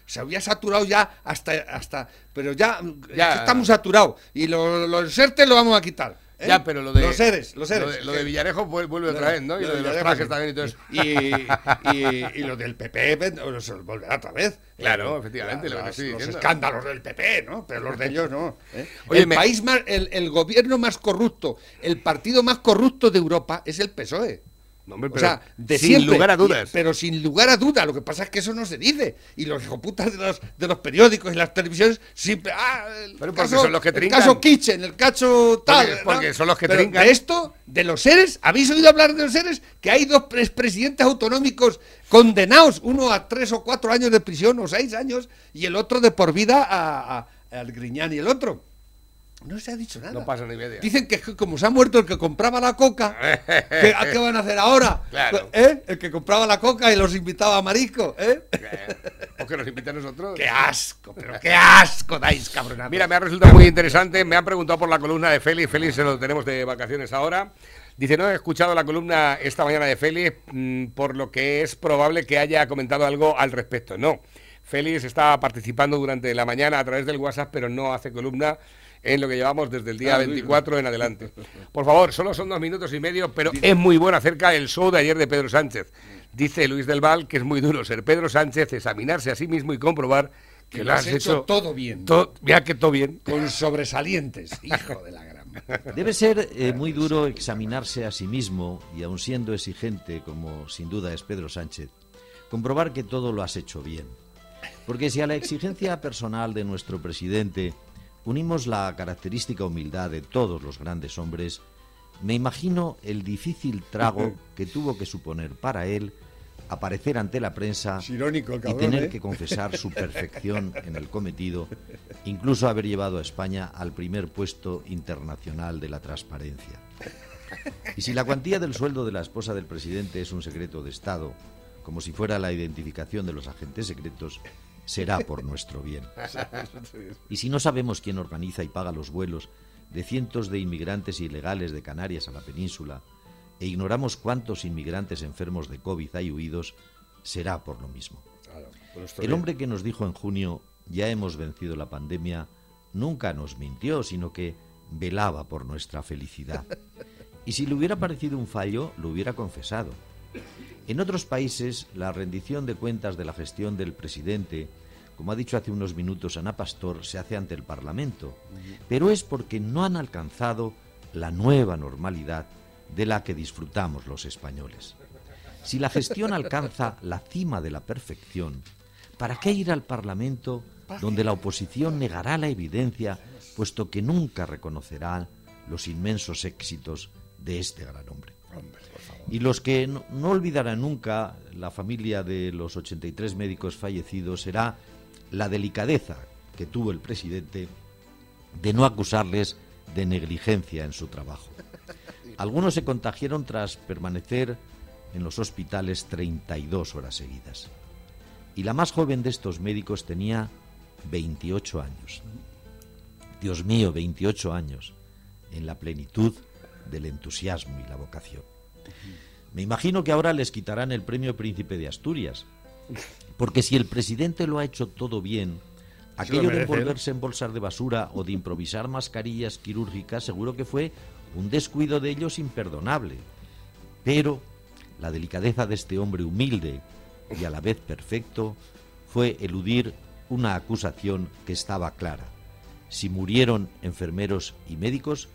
se había saturado ya hasta, hasta pero ya, estamos saturados. Y los lo, los ERTE lo vamos a quitar. ¿eh? Ya, pero lo de... Los ERES, los Lo ERES. de, lo de Villarejo vuel- vuelve Lo otra vez, ¿no? Y lo lo de de los trajes también y todo eso. Y, y, y lo del PP volverá otra vez. Claro, efectivamente, lo que las- los escándalos del PP, ¿no? Pero los de ellos no. ¿eh? <laughs> Oye, el me- país más, el, el gobierno más corrupto, el partido más corrupto de Europa es el PSOE. No, hombre, o sea, de sin siempre. lugar a dudas. Pero sin lugar a duda. Lo que pasa es que eso no se dice. Y los hijoputas de los, de los periódicos y las televisiones siempre. Ah, el Pero porque caso, son los que el trincan. caso Kitchen, el caso tal. Porque- son los que Pero trincan. De esto, de los seres, ¿habéis oído hablar de los seres? Que hay dos pres- presidentes autonómicos condenados, uno a tres o cuatro años de prisión o seis años, y el otro de por vida a, a- al Griñán y el otro. No se ha dicho nada. No pasa ni media. Dicen que como se ha muerto el que compraba la coca, <laughs> ¿qué, ¿a qué van a hacer ahora? Claro. ¿Eh? El que compraba la coca y los invitaba a marisco, ¿eh? ¿Por qué nos invitan a nosotros? <laughs> ¡Qué asco! ¡Pero qué asco dais, cabronazo! Mira, me ha resultado muy interesante. Me han preguntado por la columna de Félix. Félix se lo tenemos de vacaciones ahora. Dice, no he escuchado la columna esta mañana de Félix, mm, por lo que es probable que haya comentado algo al respecto. No. Félix está participando durante la mañana a través del WhatsApp, pero no hace columna en lo que llevamos desde el día Ah, Luis. 24 en adelante. Por favor, solo son dos minutos y medio, pero es muy bueno acerca del show de ayer de Pedro Sánchez. Dice Luis del Val que es muy duro ser Pedro Sánchez, examinarse a sí mismo y comprobar que, lo has hecho, todo bien. to- ya que todo bien. Con sobresalientes, hijo de la gran. Debe ser eh, muy duro examinarse a sí mismo y aun siendo exigente, como sin duda es Pedro Sánchez, comprobar que todo lo has hecho bien. Porque si a la exigencia personal de nuestro presidente unimos la característica humildad de todos los grandes hombres, me imagino el difícil trago <laughs> que tuvo que suponer para él aparecer ante la prensa irónico y tener ¿eh? que confesar su <laughs> perfección en el cometido, incluso haber llevado a España al primer puesto internacional de la transparencia. Y si la cuantía del sueldo de la esposa del presidente es un secreto de Estado, como si fuera la identificación de los agentes secretos, será por nuestro bien. <laughs> Y si no sabemos quién organiza y paga los vuelos de cientos de inmigrantes ilegales de Canarias a la península, e ignoramos cuántos inmigrantes enfermos de COVID hay huidos, será por lo mismo. El hombre que nos dijo en junio, ya hemos vencido la pandemia, nunca nos mintió, sino que velaba por nuestra felicidad. <laughs> Y si le hubiera parecido un fallo, lo hubiera confesado. En otros países, la rendición de cuentas de la gestión del presidente, como ha dicho hace unos minutos Ana Pastor, se hace ante el Parlamento, pero es porque no han alcanzado la nueva normalidad de la que disfrutamos los españoles. Si la gestión alcanza la cima de la perfección, ¿para qué ir al Parlamento donde la oposición negará la evidencia, puesto que nunca reconocerá los inmensos éxitos de este gran hombre? Y los que no, no olvidarán nunca la familia de los 83 médicos fallecidos será la delicadeza que tuvo el presidente de no acusarles de negligencia en su trabajo. <laughs> Algunos se contagiaron tras permanecer en los hospitales 32 horas seguidas. Y la más joven de estos médicos tenía 28 años. Dios mío, 28 años, en la plenitud del entusiasmo y la vocación. Me imagino que ahora les quitarán el premio Príncipe de Asturias, porque si el presidente lo ha hecho todo bien, Aquello de envolverse en bolsas de basura o de improvisar mascarillas quirúrgicas seguro que fue un descuido de ellos imperdonable. Pero la delicadeza de este hombre humilde y a la vez perfecto fue eludir una acusación que estaba clara. Si murieron enfermeros y médicos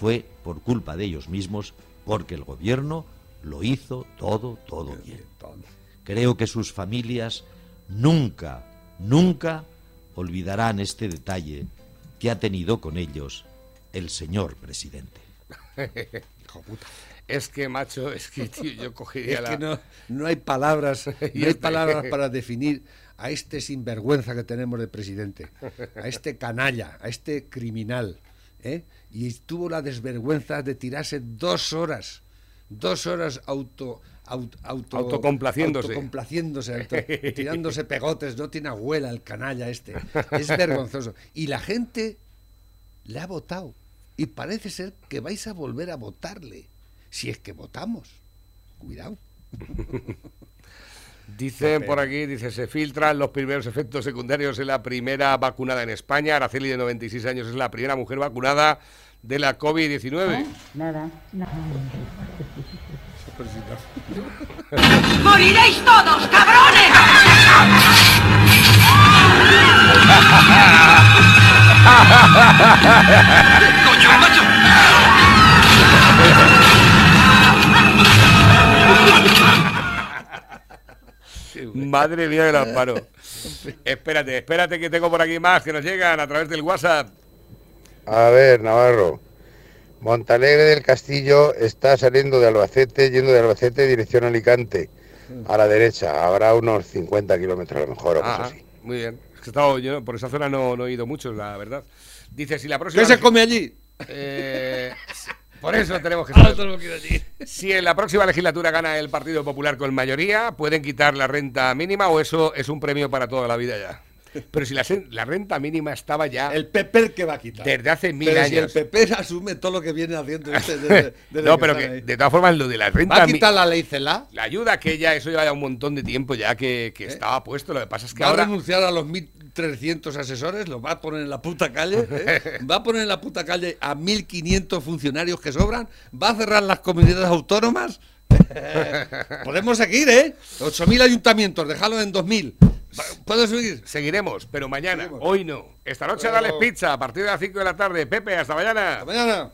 fue por culpa de ellos mismos porque el gobierno lo hizo todo, todo bien. Creo que sus familias nunca, nunca olvidarán este detalle que ha tenido con ellos el señor presidente. <laughs> Hijo puta. Es que, macho, es que, tío, yo cogería <laughs> Es la... que no, no hay palabras, <laughs> no hay este- palabras para definir a este sinvergüenza que tenemos de presidente, a este canalla, a este criminal, ¿eh? Y tuvo la desvergüenza de tirarse dos horas, dos horas auto, auto, auto- Autocomplaciéndose. autocomplaciéndose, auto- <laughs> tirándose pegotes, no tiene abuela el canalla este, es <laughs> vergonzoso. Y la gente le ha votado y parece ser que vais a volver a votarle, si es que votamos. Cuidado. <laughs> Dicen por aquí, dice, se filtran los primeros efectos secundarios en la primera vacunada en España. Araceli, de 96 años, es la primera mujer vacunada de la COVID-19. Nada, nada. ¡Moriréis todos, cabrones! ¡Coño, macho! <laughs> Madre mía de las <laughs> espérate, espérate que tengo por aquí más que nos llegan a través del WhatsApp. A ver, Navarro. Montalegre del Castillo está saliendo de Albacete, yendo de Albacete dirección Alicante, a la derecha. Habrá unos 50 kilómetros a lo mejor o cosas así. muy bien. Es que he estado- yo por esa zona no, no he ido mucho, la verdad. Dice, si la próxima... ¿Qué se come allí? Eh, por eso tenemos que <laughs> Ah, saber. Si en la próxima legislatura gana el Partido Popular con mayoría, ¿pueden quitar la renta mínima o eso es un premio para toda la vida ya? Pero si la, la renta mínima estaba ya El PP que va a quitar. desde hace mil Pero si el años. PP asume todo lo que viene haciendo este desde- desde <laughs> no, pero que ahí. de todas formas lo de la renta ¿Va a quitar la ley CELA? la ayuda aquella, eso lleva ya un montón de tiempo ya que, que estaba puesto. Lo que pasa es que ¿Va ahora a renunciar a los 1.300 asesores? ¿Los va a poner en la puta calle? <laughs> ¿eh? ¿Va a poner en la puta calle a 1.500 funcionarios que sobran? ¿Va a cerrar las comunidades autónomas? <laughs> Podemos seguir, ¿eh? 8.000 ayuntamientos, déjalo en 2.000. ¿Puedo seguir? seguiremos, pero mañana, hoy no. Esta noche dale pizza a partir de las 5 de la tarde. Pepe, hasta mañana. mañana.